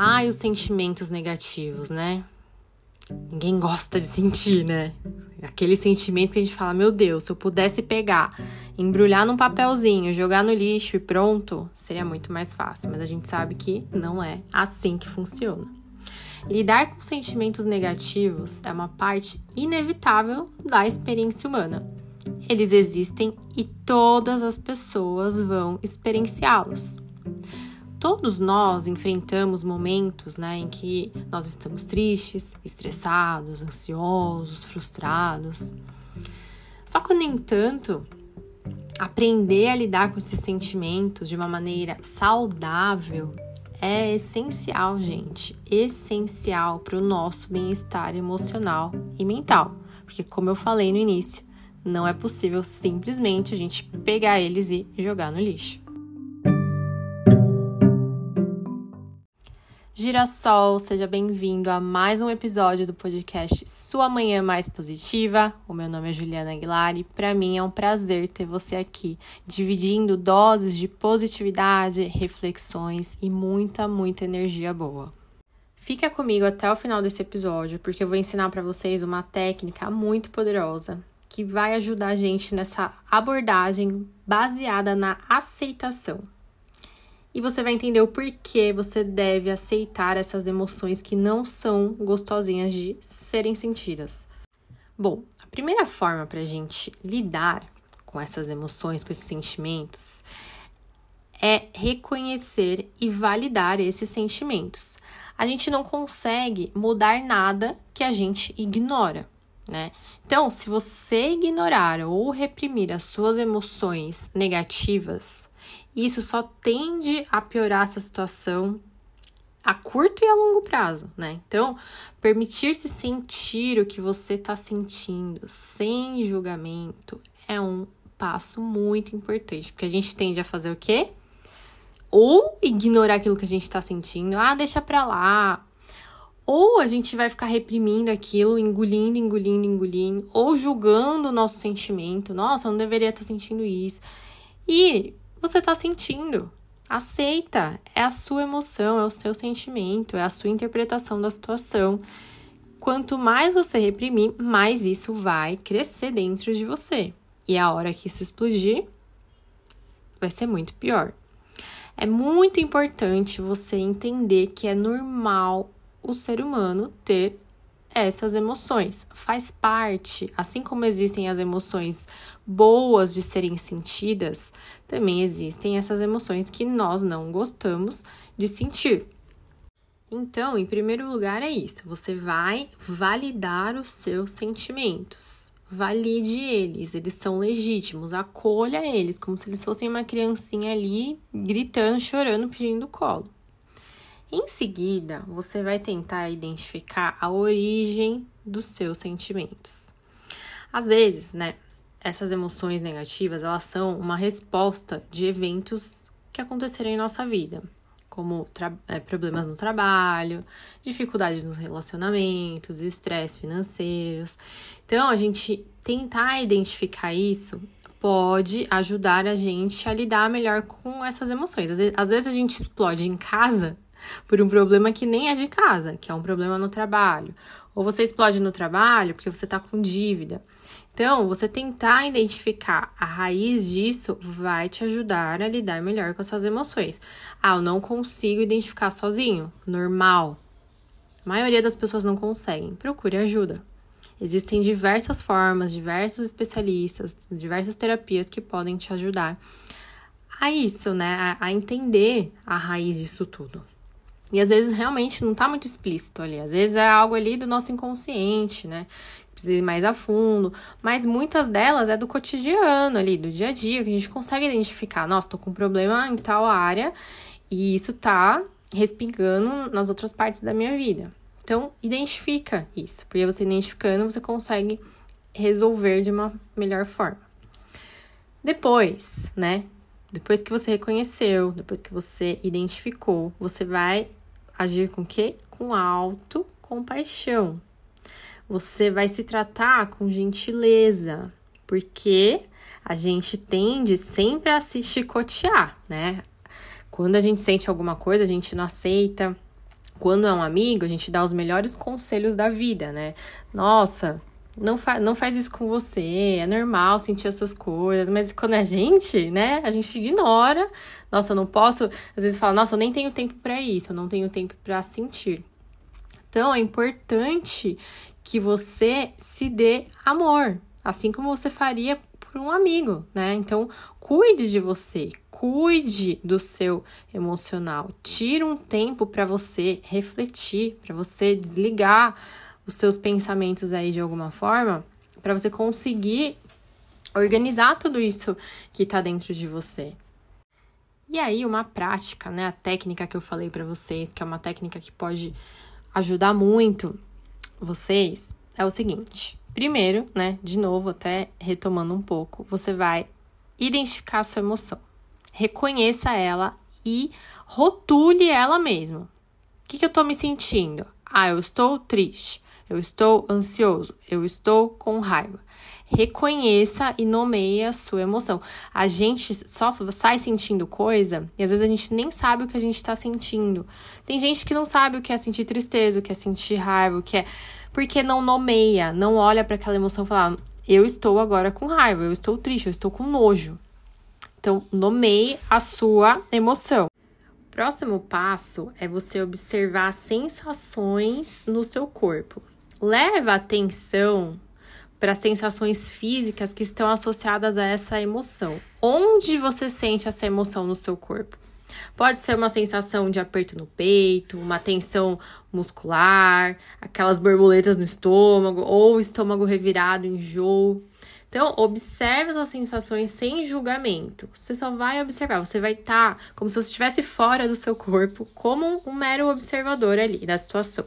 Ai, os sentimentos negativos, né? Ninguém gosta de sentir, né? Aquele sentimento que a gente fala, meu Deus, se eu pudesse pegar, embrulhar num papelzinho, jogar no lixo e pronto, seria muito mais fácil. Mas a gente sabe que não é assim que funciona. Lidar com sentimentos negativos é uma parte inevitável da experiência humana. Eles existem e todas as pessoas vão experienciá-los. Todos nós enfrentamos momentos né, em que nós estamos tristes, estressados, ansiosos, frustrados. Só que, no entanto, aprender a lidar com esses sentimentos de uma maneira saudável é essencial, gente. Essencial para o nosso bem-estar emocional e mental. Porque, como eu falei no início, não é possível simplesmente a gente pegar eles e jogar no lixo. Girassol, seja bem-vindo a mais um episódio do podcast Sua Manhã Mais Positiva. O meu nome é Juliana Aguilar e para mim é um prazer ter você aqui, dividindo doses de positividade, reflexões e muita, muita energia boa. Fica comigo até o final desse episódio, porque eu vou ensinar para vocês uma técnica muito poderosa que vai ajudar a gente nessa abordagem baseada na aceitação e você vai entender o porquê você deve aceitar essas emoções que não são gostosinhas de serem sentidas. Bom, a primeira forma para a gente lidar com essas emoções, com esses sentimentos, é reconhecer e validar esses sentimentos. A gente não consegue mudar nada que a gente ignora, né? Então, se você ignorar ou reprimir as suas emoções negativas, isso só tende a piorar essa situação a curto e a longo prazo, né? Então, permitir-se sentir o que você está sentindo sem julgamento é um passo muito importante, porque a gente tende a fazer o quê? Ou ignorar aquilo que a gente está sentindo, ah, deixa pra lá. Ou a gente vai ficar reprimindo aquilo, engolindo, engolindo, engolindo, ou julgando o nosso sentimento. Nossa, eu não deveria estar sentindo isso. E você está sentindo. Aceita, é a sua emoção, é o seu sentimento, é a sua interpretação da situação. Quanto mais você reprimir, mais isso vai crescer dentro de você. E a hora que isso explodir, vai ser muito pior. É muito importante você entender que é normal o ser humano ter essas emoções. Faz parte, assim como existem as emoções boas de serem sentidas, também existem essas emoções que nós não gostamos de sentir. Então, em primeiro lugar, é isso: você vai validar os seus sentimentos. Valide eles, eles são legítimos, acolha eles, como se eles fossem uma criancinha ali gritando, chorando, pedindo colo. Em seguida, você vai tentar identificar a origem dos seus sentimentos. Às vezes, né, essas emoções negativas, elas são uma resposta de eventos que aconteceram em nossa vida, como é, problemas no trabalho, dificuldades nos relacionamentos, estresse financeiros. Então, a gente tentar identificar isso pode ajudar a gente a lidar melhor com essas emoções. Às vezes a gente explode em casa por um problema que nem é de casa, que é um problema no trabalho. Ou você explode no trabalho porque você está com dívida. Então, você tentar identificar a raiz disso vai te ajudar a lidar melhor com essas emoções. Ah, eu não consigo identificar sozinho. Normal. A maioria das pessoas não conseguem. Procure ajuda. Existem diversas formas, diversos especialistas, diversas terapias que podem te ajudar a isso, né? A, a entender a raiz disso tudo. E às vezes realmente não tá muito explícito ali. Às vezes é algo ali do nosso inconsciente, né? Precisa ir mais a fundo. Mas muitas delas é do cotidiano ali, do dia a dia, que a gente consegue identificar. Nossa, tô com um problema em tal área e isso tá respingando nas outras partes da minha vida. Então, identifica isso, porque você identificando, você consegue resolver de uma melhor forma. Depois, né? Depois que você reconheceu, depois que você identificou, você vai agir com quê? Com autocompaixão. Você vai se tratar com gentileza, porque a gente tende sempre a se chicotear, né? Quando a gente sente alguma coisa, a gente não aceita. Quando é um amigo, a gente dá os melhores conselhos da vida, né? Nossa, não, fa não faz isso com você, é normal sentir essas coisas, mas quando é a gente, né, a gente ignora. Nossa, eu não posso, às vezes fala, nossa, eu nem tenho tempo para isso, eu não tenho tempo para sentir. Então, é importante que você se dê amor, assim como você faria por um amigo, né? Então, cuide de você, cuide do seu emocional. Tire um tempo para você refletir, para você desligar os seus pensamentos aí de alguma forma, para você conseguir organizar tudo isso que está dentro de você. E aí, uma prática, né? A técnica que eu falei para vocês, que é uma técnica que pode ajudar muito vocês, é o seguinte. Primeiro, né? De novo, até retomando um pouco, você vai identificar a sua emoção. Reconheça ela e rotule ela mesmo. O que, que eu tô me sentindo? Ah, eu estou triste eu estou ansioso, eu estou com raiva. Reconheça e nomeie a sua emoção. A gente só sai sentindo coisa e às vezes a gente nem sabe o que a gente está sentindo. Tem gente que não sabe o que é sentir tristeza, o que é sentir raiva, o que é. Porque não nomeia, não olha para aquela emoção e fala: eu estou agora com raiva, eu estou triste, eu estou com nojo. Então, nomeie a sua emoção. Próximo passo é você observar sensações no seu corpo. Leva atenção para as sensações físicas que estão associadas a essa emoção. Onde você sente essa emoção no seu corpo? Pode ser uma sensação de aperto no peito, uma tensão muscular, aquelas borboletas no estômago, ou estômago revirado, enjoo. Então, observe as sensações sem julgamento. Você só vai observar, você vai estar tá como se você estivesse fora do seu corpo, como um mero observador ali da situação.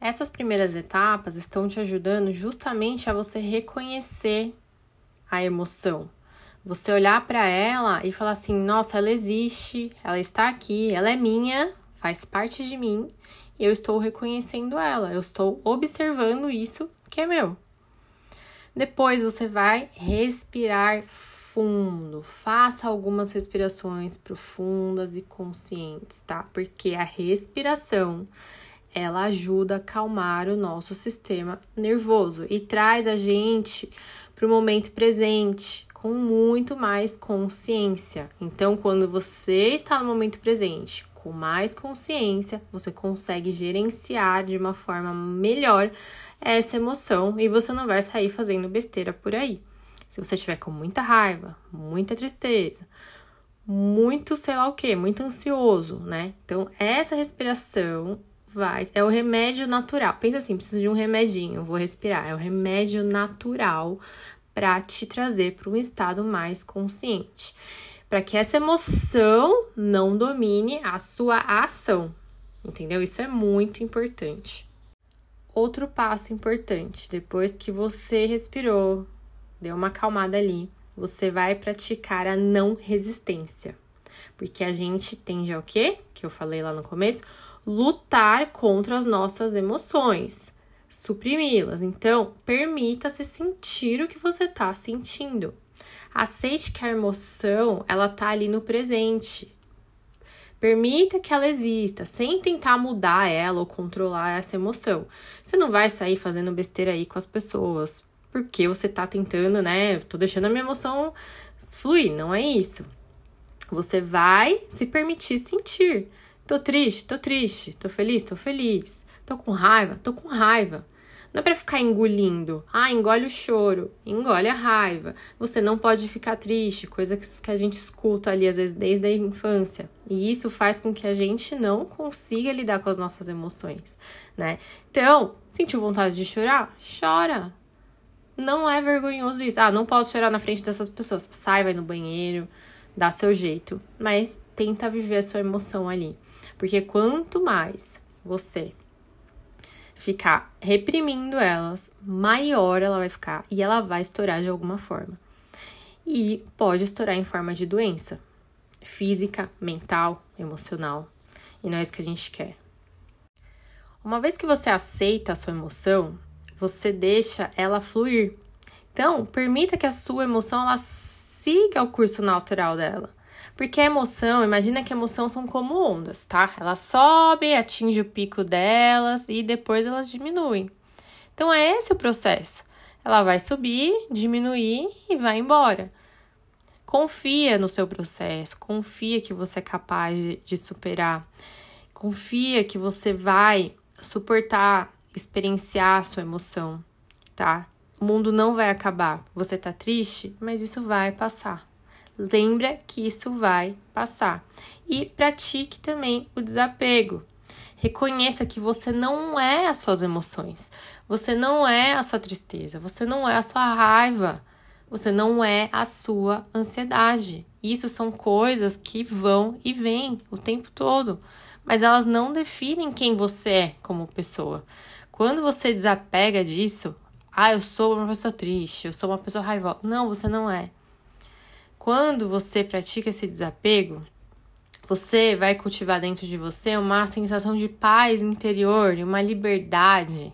Essas primeiras etapas estão te ajudando justamente a você reconhecer a emoção. Você olhar para ela e falar assim: nossa, ela existe, ela está aqui, ela é minha, faz parte de mim, e eu estou reconhecendo ela, eu estou observando isso que é meu. Depois você vai respirar fundo, faça algumas respirações profundas e conscientes, tá? Porque a respiração ela ajuda a acalmar o nosso sistema nervoso e traz a gente para o momento presente com muito mais consciência. Então, quando você está no momento presente com mais consciência, você consegue gerenciar de uma forma melhor essa emoção e você não vai sair fazendo besteira por aí. Se você estiver com muita raiva, muita tristeza, muito sei lá o que, muito ansioso, né? Então, essa respiração vai. É o remédio natural. Pensa assim, preciso de um remedinho, vou respirar. É o remédio natural para te trazer para um estado mais consciente. Para que essa emoção não domine a sua ação. Entendeu? Isso é muito importante. Outro passo importante, depois que você respirou, deu uma acalmada ali, você vai praticar a não resistência. Porque a gente tende ao quê? Que eu falei lá no começo, lutar contra as nossas emoções, suprimi-las. Então, permita-se sentir o que você está sentindo. Aceite que a emoção, ela tá ali no presente. Permita que ela exista, sem tentar mudar ela ou controlar essa emoção. Você não vai sair fazendo besteira aí com as pessoas, porque você tá tentando, né? Tô deixando a minha emoção fluir, não é isso. Você vai se permitir sentir. Tô triste, tô triste. Tô feliz, tô feliz. Tô com raiva, tô com raiva. Não é para ficar engolindo. Ah, engole o choro, engole a raiva. Você não pode ficar triste, coisa que a gente escuta ali às vezes desde a infância. E isso faz com que a gente não consiga lidar com as nossas emoções, né? Então, sentiu vontade de chorar? Chora. Não é vergonhoso isso. Ah, não posso chorar na frente dessas pessoas. Sai, vai no banheiro, dá seu jeito, mas tenta viver a sua emoção ali. Porque quanto mais você ficar reprimindo elas, maior ela vai ficar e ela vai estourar de alguma forma. E pode estourar em forma de doença física, mental, emocional. E não é isso que a gente quer. Uma vez que você aceita a sua emoção, você deixa ela fluir. Então, permita que a sua emoção ela siga o curso natural dela. Porque a emoção, imagina que a emoção são como ondas, tá? Elas sobem, atingem o pico delas e depois elas diminuem. Então é esse o processo. Ela vai subir, diminuir e vai embora. Confia no seu processo, confia que você é capaz de, de superar, confia que você vai suportar, experienciar a sua emoção, tá? O mundo não vai acabar. Você tá triste, mas isso vai passar. Lembra que isso vai passar. E pratique também o desapego. Reconheça que você não é as suas emoções. Você não é a sua tristeza. Você não é a sua raiva. Você não é a sua ansiedade. Isso são coisas que vão e vêm o tempo todo, mas elas não definem quem você é como pessoa. Quando você desapega disso, ah, eu sou uma pessoa triste, eu sou uma pessoa raivosa. Não, você não é. Quando você pratica esse desapego, você vai cultivar dentro de você uma sensação de paz interior e uma liberdade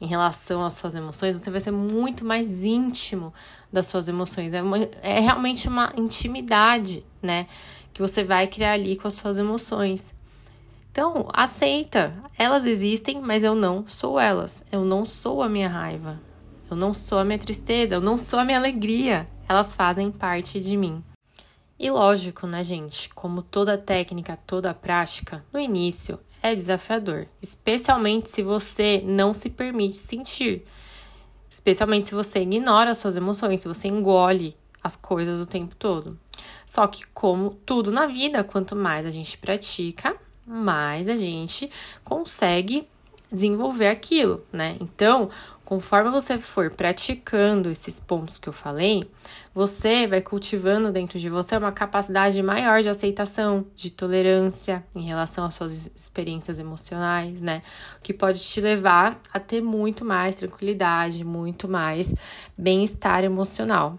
em relação às suas emoções. Você vai ser muito mais íntimo das suas emoções. É, uma, é realmente uma intimidade, né? Que você vai criar ali com as suas emoções. Então, aceita. Elas existem, mas eu não sou elas. Eu não sou a minha raiva. Eu não sou a minha tristeza. Eu não sou a minha alegria elas fazem parte de mim. E lógico, né, gente? Como toda técnica, toda prática, no início é desafiador, especialmente se você não se permite sentir, especialmente se você ignora as suas emoções, se você engole as coisas o tempo todo. Só que, como tudo na vida, quanto mais a gente pratica, mais a gente consegue desenvolver aquilo, né? Então, conforme você for praticando esses pontos que eu falei, você vai cultivando dentro de você uma capacidade maior de aceitação, de tolerância em relação às suas experiências emocionais, né? Que pode te levar a ter muito mais tranquilidade, muito mais bem-estar emocional.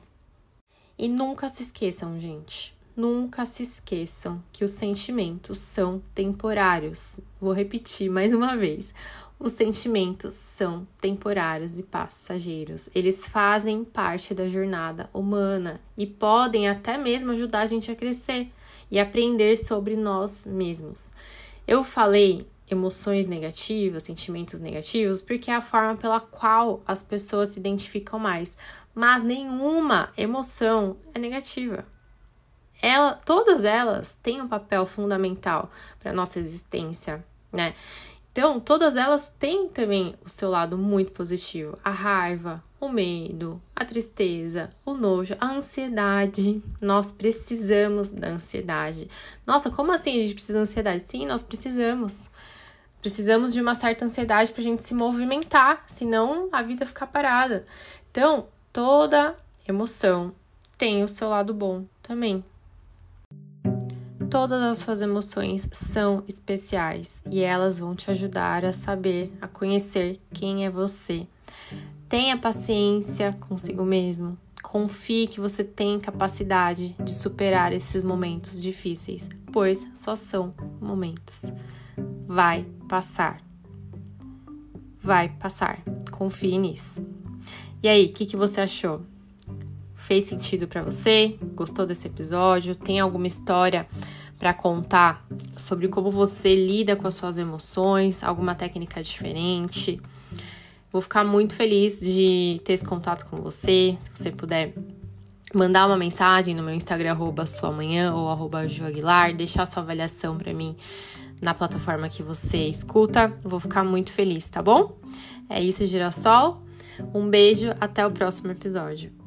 E nunca se esqueçam, gente, Nunca se esqueçam que os sentimentos são temporários. Vou repetir mais uma vez. Os sentimentos são temporários e passageiros. Eles fazem parte da jornada humana e podem até mesmo ajudar a gente a crescer e aprender sobre nós mesmos. Eu falei emoções negativas, sentimentos negativos, porque é a forma pela qual as pessoas se identificam mais. Mas nenhuma emoção é negativa ela, todas elas têm um papel fundamental para nossa existência, né? Então, todas elas têm também o seu lado muito positivo: a raiva, o medo, a tristeza, o nojo, a ansiedade. Nós precisamos da ansiedade. Nossa, como assim a gente precisa da ansiedade? Sim, nós precisamos. Precisamos de uma certa ansiedade para a gente se movimentar, senão a vida fica parada. Então, toda emoção tem o seu lado bom também. Todas as suas emoções são especiais e elas vão te ajudar a saber, a conhecer quem é você. Tenha paciência consigo mesmo. Confie que você tem capacidade de superar esses momentos difíceis, pois só são momentos. Vai passar. Vai passar. Confie nisso. E aí, o que, que você achou? Fez sentido para você? Gostou desse episódio? Tem alguma história para contar sobre como você lida com as suas emoções, alguma técnica diferente? Vou ficar muito feliz de ter esse contato com você. Se você puder mandar uma mensagem no meu Instagram, arroba ou arroba Aguilar, deixar sua avaliação para mim na plataforma que você escuta. Vou ficar muito feliz, tá bom? É isso, Girassol. Um beijo, até o próximo episódio.